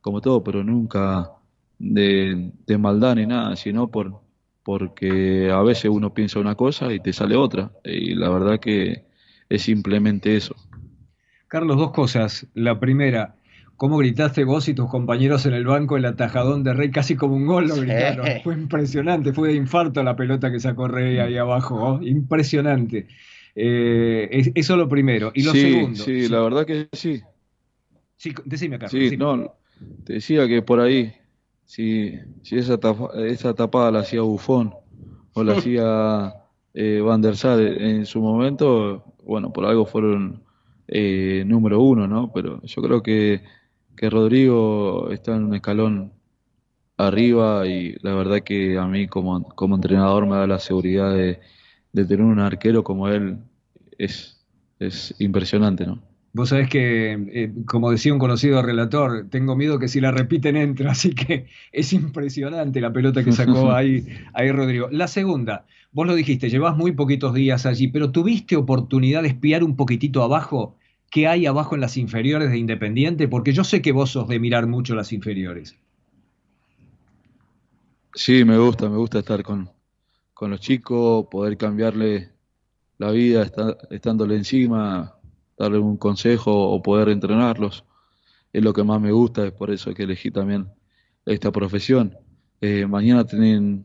como todo, pero nunca de, de maldad ni nada, sino por, porque a veces uno piensa una cosa y te sale otra, y la verdad que es simplemente eso. Carlos, dos cosas. La primera, ¿cómo gritaste vos y tus compañeros en el banco el atajadón de Rey? Casi como un gol lo gritaron. Fue impresionante, fue de infarto la pelota que sacó Rey ahí abajo, impresionante. Eh, eso lo primero. Y lo segundo. Sí, la verdad que sí. Sí, decime, Carlos. Sí, no, te decía que por ahí si, si esa, esa tapada la hacía Bufón o la *laughs* hacía eh, Van der Sar en su momento, bueno, por algo fueron eh, número uno, ¿no? Pero yo creo que, que Rodrigo está en un escalón arriba y la verdad que a mí como, como entrenador me da la seguridad de, de tener un arquero como él es, es impresionante, ¿no? Vos sabés que, eh, como decía un conocido relator, tengo miedo que si la repiten entra, *laughs* así que es impresionante la pelota que sacó *laughs* ahí, ahí Rodrigo. La segunda, vos lo dijiste, llevas muy poquitos días allí, pero ¿tuviste oportunidad de espiar un poquitito abajo? ¿Qué hay abajo en las inferiores de Independiente? Porque yo sé que vos sos de mirar mucho las inferiores. Sí, me gusta, me gusta estar con, con los chicos, poder cambiarle la vida estándole encima, darle un consejo o poder entrenarlos. Es lo que más me gusta, es por eso que elegí también esta profesión. Eh, mañana tienen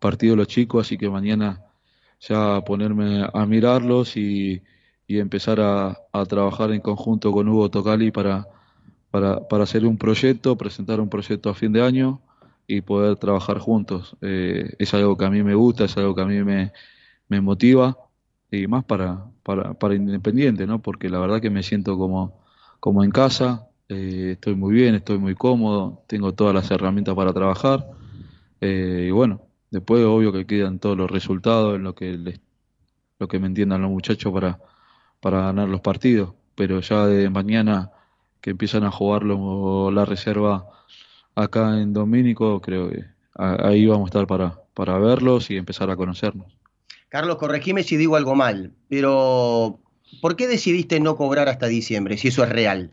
partido los chicos, así que mañana ya ponerme a mirarlos y, empezar a, trabajar en conjunto con Hugo Tocali para, para, hacer un proyecto, presentar un proyecto a fin de año y poder trabajar juntos. Eh, es algo que a mí me gusta, es algo que a mí me, me motiva y más para, para, para, Independiente, ¿no? Porque la verdad que me siento como, como en casa, eh, estoy muy bien, estoy muy cómodo, tengo todas las herramientas para trabajar eh, y bueno, después obvio que quedan todos los resultados en lo que les, lo que me entiendan los muchachos para, para ganar los partidos, pero ya de mañana que empiezan a jugar la reserva acá en Domínico, creo que ahí vamos a estar para, para verlos y empezar a conocernos. Carlos, corregime si digo algo mal, pero ¿por qué decidiste no cobrar hasta diciembre, si eso es real?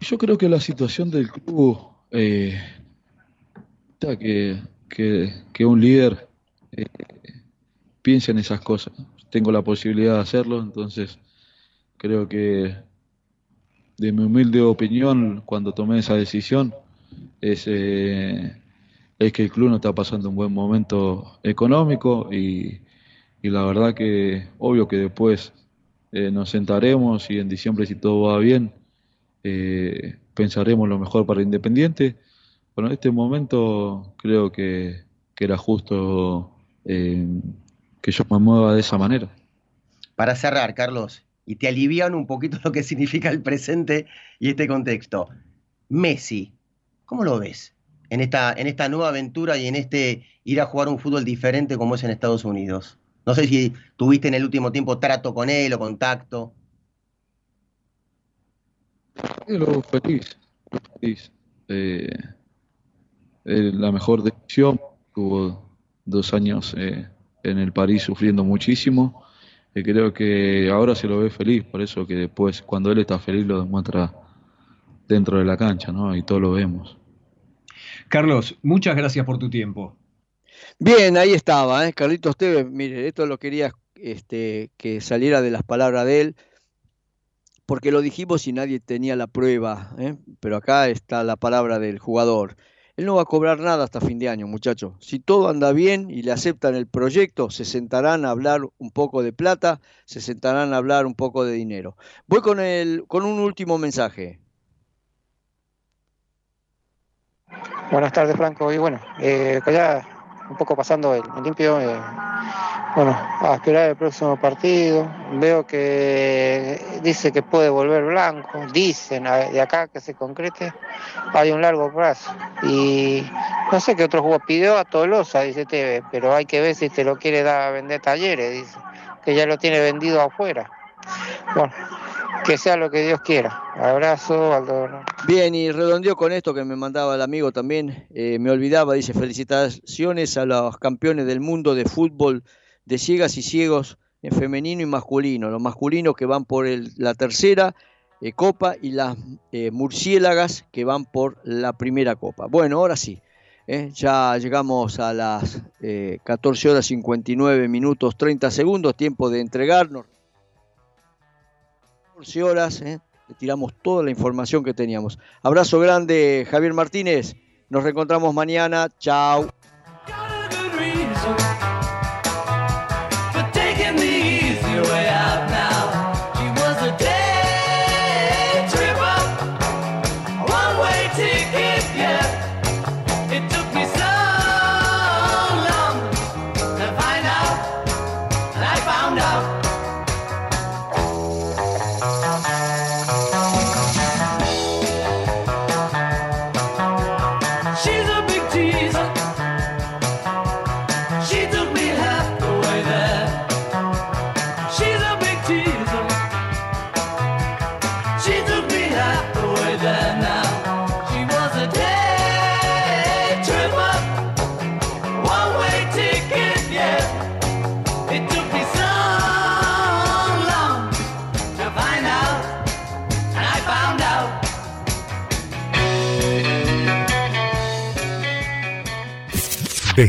yo creo que la situación del club, eh, que, que, un líder eh, piense en esas cosas. Tengo la posibilidad de hacerlo, entonces creo que de mi humilde opinión, cuando tomé esa decisión, es, eh, que el club no está pasando un buen momento económico y, la verdad que obvio que después eh, nos sentaremos y en diciembre si todo va bien eh, pensaremos lo mejor para Independiente. Bueno, en este momento creo que era justo eh, que yo me mueva de esa manera. Para cerrar, Carlos, y te alivian un poquito *laughs* lo que significa el presente y este contexto. Messi, ¿cómo lo ves en esta, en esta nueva aventura y en este ir a jugar un fútbol diferente como es en Estados Unidos? No sé si tuviste en el último tiempo trato con él o contacto. lo feliz, feliz. Eh, la mejor decisión. Tuvo dos años eh, en el París sufriendo muchísimo. Y creo que ahora se lo ve feliz, por eso que después, cuando él está feliz, lo demuestra dentro de la cancha, ¿no? Y todo lo vemos. Carlos, muchas gracias por tu tiempo. Bien, ahí estaba, ¿eh? Carlitos Tevez, mire, esto lo quería este, que saliera de las palabras de él, porque lo dijimos y nadie tenía la prueba, ¿eh? pero acá está la palabra del jugador. Él no va a cobrar nada hasta fin de año, muchachos. Si todo anda bien y le aceptan el proyecto, se sentarán a hablar un poco de plata, se sentarán a hablar un poco de dinero. Voy con, el, con un último mensaje. Buenas tardes, Franco. Y bueno, eh, ya un poco pasando el, limpio, eh, bueno, a esperar el próximo partido. Veo que dice que puede volver blanco, dicen de acá que se concrete, hay un largo plazo. Y no sé qué otro juego pidió a Tolosa, dice TV, pero hay que ver si te lo quiere dar a vender talleres, dice, que ya lo tiene vendido afuera. Bueno, que sea lo que Dios quiera. Abrazo, Aldo. Bien, y redondeó con esto que me mandaba el amigo también. Eh, me olvidaba, dice, felicitaciones a los campeones del mundo de fútbol de ciegas y ciegos en femenino y masculino. Los masculinos que van por la tercera eh, copa y las eh, murciélagas que van por la primera copa. Bueno, ahora sí. ya llegamos a las 14 horas 59 minutos 30 segundos, tiempo de entregarnos horas, ¿eh? tiramos toda la información que teníamos. Abrazo grande, Javier Martínez. Nos reencontramos mañana. Chao.